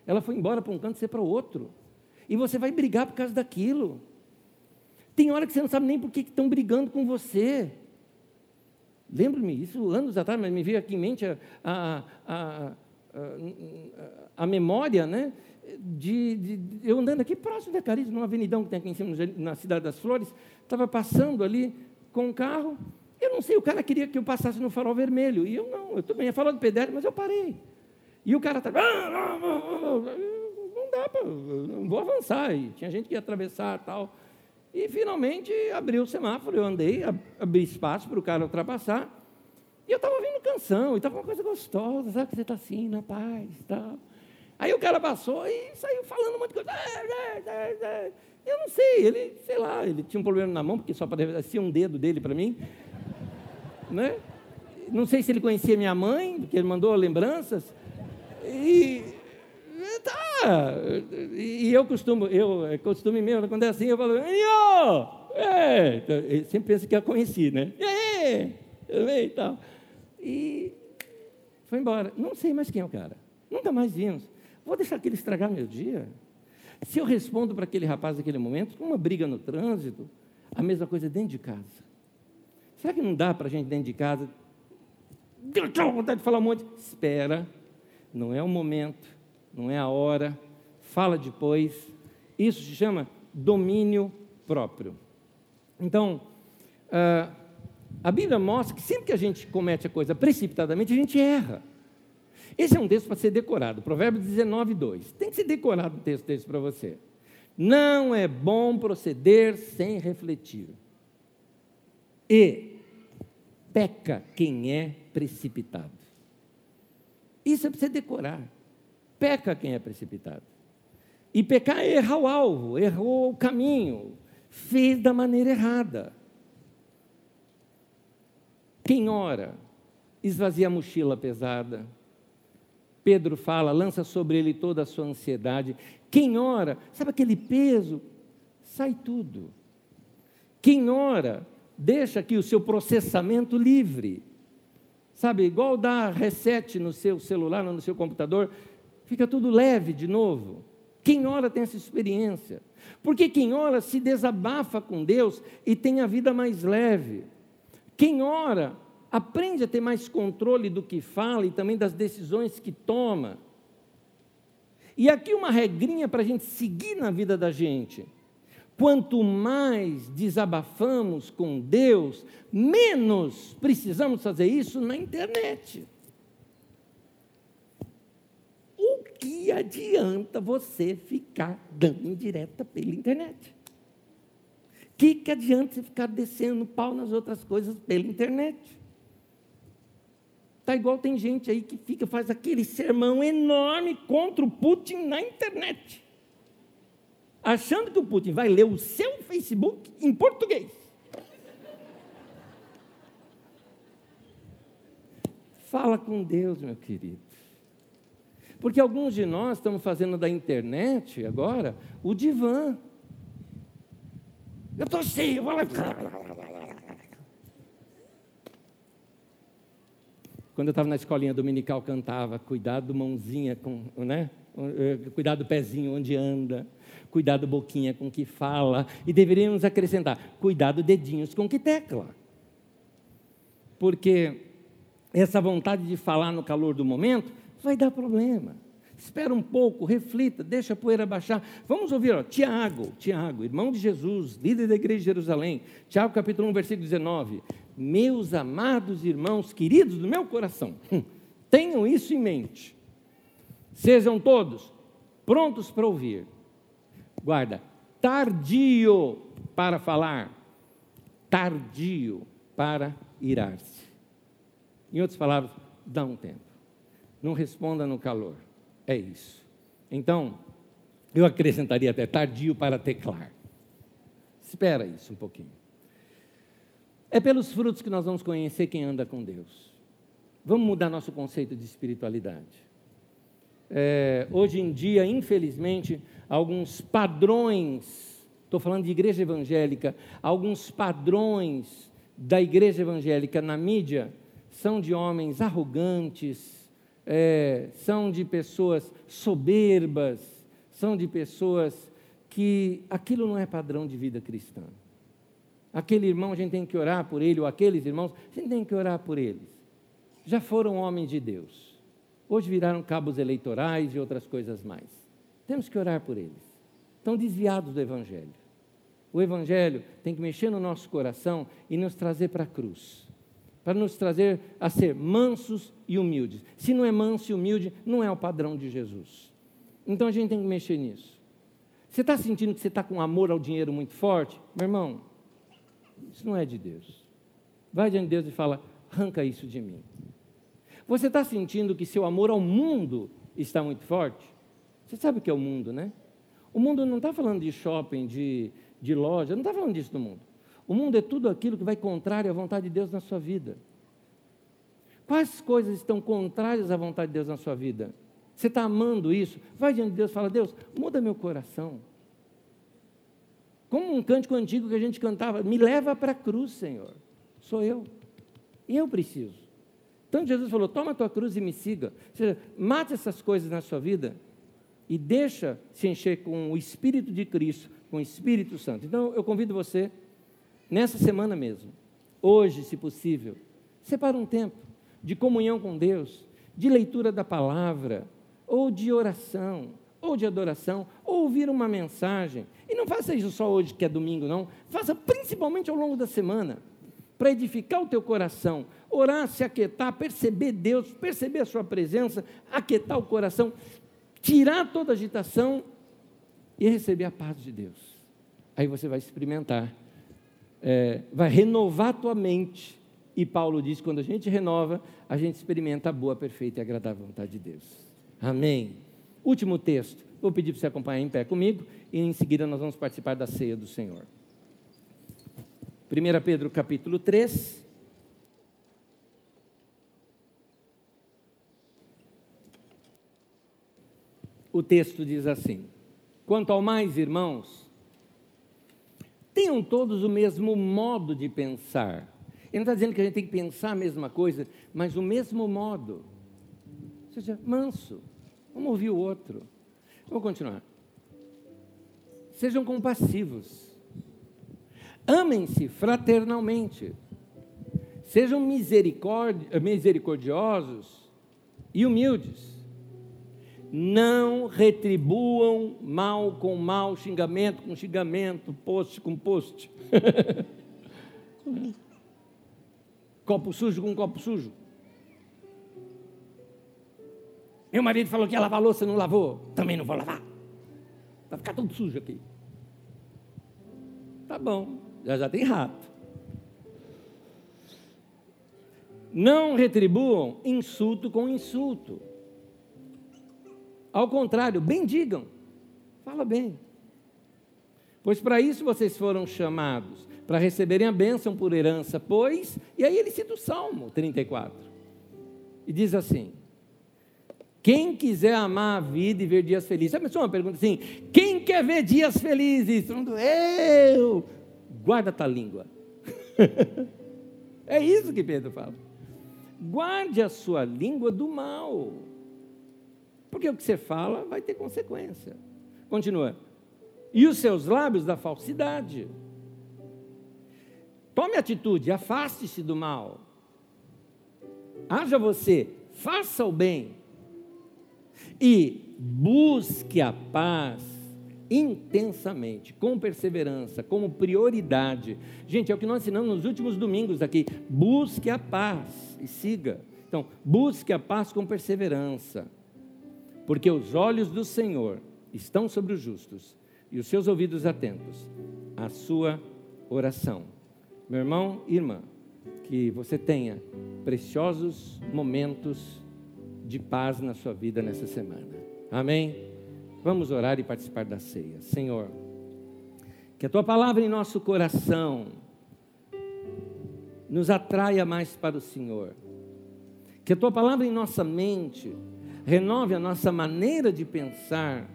Speaker 1: Ela foi embora para um canto, você para o outro. E você vai brigar por causa daquilo. Tem hora que você não sabe nem por que estão brigando com você. Lembro-me, isso anos atrás, mas me veio aqui em mente a, a, a, a memória, né? De, de, eu andando aqui próximo da Carisma, numa avenidão que tem aqui em cima, na Cidade das Flores, estava passando ali com um carro, eu não sei, o cara queria que eu passasse no farol vermelho, e eu não, eu também ia falar do pedestre, mas eu parei. E o cara estava, não dá para, não vou avançar, e tinha gente que ia atravessar tal. E finalmente abriu o semáforo, eu andei, abri espaço para o cara ultrapassar. E eu estava ouvindo canção, e estava uma coisa gostosa, sabe que você está assim, na paz e tal. Aí o cara passou e saiu falando um monte de coisa. Eu não sei, ele, sei lá, ele tinha um problema na mão, porque só aparecia um dedo dele para mim. Né? Não sei se ele conhecia minha mãe, porque ele mandou lembranças. E tá. E eu costumo, eu é costume mesmo, quando é assim, eu falo, Iô! É, então, sempre pensa que eu conheci, né? E aí? E tal. E foi embora. Não sei mais quem é o cara. Nunca mais vimos. Vou deixar aquele estragar meu dia. Se eu respondo para aquele rapaz naquele momento, uma briga no trânsito, a mesma coisa dentro de casa. Será que não dá para a gente dentro de casa? Eu tenho vontade de falar um monte. Espera, não é o momento não é a hora, fala depois. Isso se chama domínio próprio. Então, uh, a Bíblia mostra que sempre que a gente comete a coisa precipitadamente, a gente erra. Esse é um texto para ser decorado, Provérbios 19, 2. Tem que ser decorado um texto desse para você. Não é bom proceder sem refletir. E peca quem é precipitado. Isso é para você decorar peca quem é precipitado. E pecar é errar o alvo, errou o caminho, fez da maneira errada. Quem ora, esvazia a mochila pesada. Pedro fala, lança sobre ele toda a sua ansiedade. Quem ora, sabe aquele peso? Sai tudo. Quem ora, deixa aqui o seu processamento livre. Sabe, igual dar reset no seu celular, no seu computador, fica tudo leve de novo. Quem ora tem essa experiência. Porque quem ora se desabafa com Deus e tem a vida mais leve. Quem ora aprende a ter mais controle do que fala e também das decisões que toma. E aqui uma regrinha para a gente seguir na vida da gente. Quanto mais desabafamos com Deus, menos precisamos fazer isso na internet. que adianta você ficar dando indireta pela internet? O que, que adianta você ficar descendo pau nas outras coisas pela internet? Tá igual tem gente aí que fica, faz aquele sermão enorme contra o Putin na internet. Achando que o Putin vai ler o seu Facebook em português. Fala com Deus, meu querido. Porque alguns de nós estamos fazendo da internet agora o divã. Eu estou assim, eu vou lá. Quando eu estava na escolinha dominical, cantava, cuidado mãozinha com, né? Cuidado pezinho onde anda, cuidado boquinha com que fala, e deveríamos acrescentar, cuidado dedinhos com que tecla. Porque essa vontade de falar no calor do momento vai dar problema. Espera um pouco, reflita, deixa a poeira baixar. Vamos ouvir, ó, Tiago, Tiago, irmão de Jesus, líder da igreja de Jerusalém. Tiago capítulo 1, versículo 19. Meus amados irmãos, queridos do meu coração, hum, tenham isso em mente. Sejam todos prontos para ouvir. Guarda, tardio para falar, tardio para irar-se. Em outras palavras, dá um tempo. Não responda no calor. É isso. Então, eu acrescentaria até tardio para teclar. Espera isso um pouquinho. É pelos frutos que nós vamos conhecer quem anda com Deus. Vamos mudar nosso conceito de espiritualidade. É, hoje em dia, infelizmente, alguns padrões, estou falando de igreja evangélica, alguns padrões da igreja evangélica na mídia são de homens arrogantes, é, são de pessoas soberbas, são de pessoas que aquilo não é padrão de vida cristã. Aquele irmão a gente tem que orar por ele, ou aqueles irmãos, a gente tem que orar por eles. Já foram homens de Deus. Hoje viraram cabos eleitorais e outras coisas mais. Temos que orar por eles. Estão desviados do Evangelho. O Evangelho tem que mexer no nosso coração e nos trazer para a cruz para nos trazer a ser mansos e humildes. Se não é manso e humilde, não é o padrão de Jesus. Então a gente tem que mexer nisso. Você está sentindo que você está com amor ao dinheiro muito forte? Meu irmão, isso não é de Deus. Vai diante de Deus e fala: arranca isso de mim. Você está sentindo que seu amor ao mundo está muito forte? Você sabe o que é o mundo, né? O mundo não está falando de shopping, de, de loja, não está falando disso do mundo. O mundo é tudo aquilo que vai contrário à vontade de Deus na sua vida. Quais coisas estão contrárias à vontade de Deus na sua vida? Você está amando isso? Vai diante de Deus e fala: Deus, muda meu coração. Como um cântico antigo que a gente cantava: Me leva para a cruz, Senhor. Sou eu. E eu preciso. Então Jesus falou: Toma a tua cruz e me siga. Ou seja, mate essas coisas na sua vida e deixa se encher com o Espírito de Cristo, com o Espírito Santo. Então eu convido você nessa semana mesmo, hoje, se possível, separa um tempo de comunhão com Deus, de leitura da palavra, ou de oração, ou de adoração, ou ouvir uma mensagem. E não faça isso só hoje, que é domingo, não. Faça principalmente ao longo da semana, para edificar o teu coração, orar, se aquietar, perceber Deus, perceber a sua presença, aquietar o coração, tirar toda a agitação e receber a paz de Deus. Aí você vai experimentar é, vai renovar a tua mente. E Paulo diz: quando a gente renova, a gente experimenta a boa, perfeita e agradável vontade de Deus. Amém. Último texto. Vou pedir para você acompanhar em pé comigo e em seguida nós vamos participar da ceia do Senhor. 1 Pedro capítulo 3. O texto diz assim: Quanto ao mais, irmãos, tenham todos o mesmo modo de pensar. Ele não está dizendo que a gente tem que pensar a mesma coisa, mas o mesmo modo. Ou seja, manso. Vamos ouvir o outro. Vou continuar. Sejam compassivos. Amem-se fraternalmente. Sejam misericordiosos e humildes não retribuam mal com mal, xingamento com xingamento, post com post. copo sujo com copo sujo. Meu marido falou que ia lavar louça, não lavou. Também não vou lavar. Vai ficar tudo sujo aqui. Tá bom, já já tem rato. Não retribuam insulto com insulto ao contrário, bendigam. Fala bem. Pois para isso vocês foram chamados, para receberem a bênção por herança, pois. E aí ele cita o Salmo 34. E diz assim: Quem quiser amar a vida e ver dias felizes. Sabe só uma pergunta assim: Quem quer ver dias felizes? Eu! Guarda a tua língua. é isso que Pedro fala. Guarde a sua língua do mal porque o que você fala vai ter consequência. Continua. E os seus lábios da falsidade. Tome atitude, afaste-se do mal. Haja você, faça o bem. E busque a paz intensamente, com perseverança, como prioridade. Gente, é o que nós ensinamos nos últimos domingos aqui. Busque a paz e siga. Então, busque a paz com perseverança porque os olhos do Senhor estão sobre os justos e os seus ouvidos atentos à sua oração. Meu irmão e irmã, que você tenha preciosos momentos de paz na sua vida nessa semana. Amém? Vamos orar e participar da ceia. Senhor, que a tua palavra em nosso coração nos atraia mais para o Senhor. Que a tua palavra em nossa mente renove a nossa maneira de pensar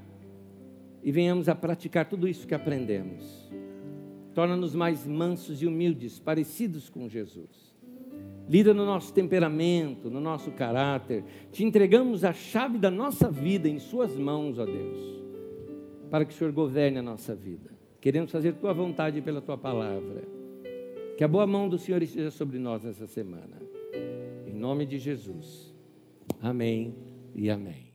Speaker 1: e venhamos a praticar tudo isso que aprendemos. Torna-nos mais mansos e humildes, parecidos com Jesus. Lida no nosso temperamento, no nosso caráter. Te entregamos a chave da nossa vida em Suas mãos, ó Deus, para que o Senhor governe a nossa vida. Queremos fazer Tua vontade pela Tua palavra. Que a boa mão do Senhor esteja sobre nós nessa semana. Em nome de Jesus. Amém e amém.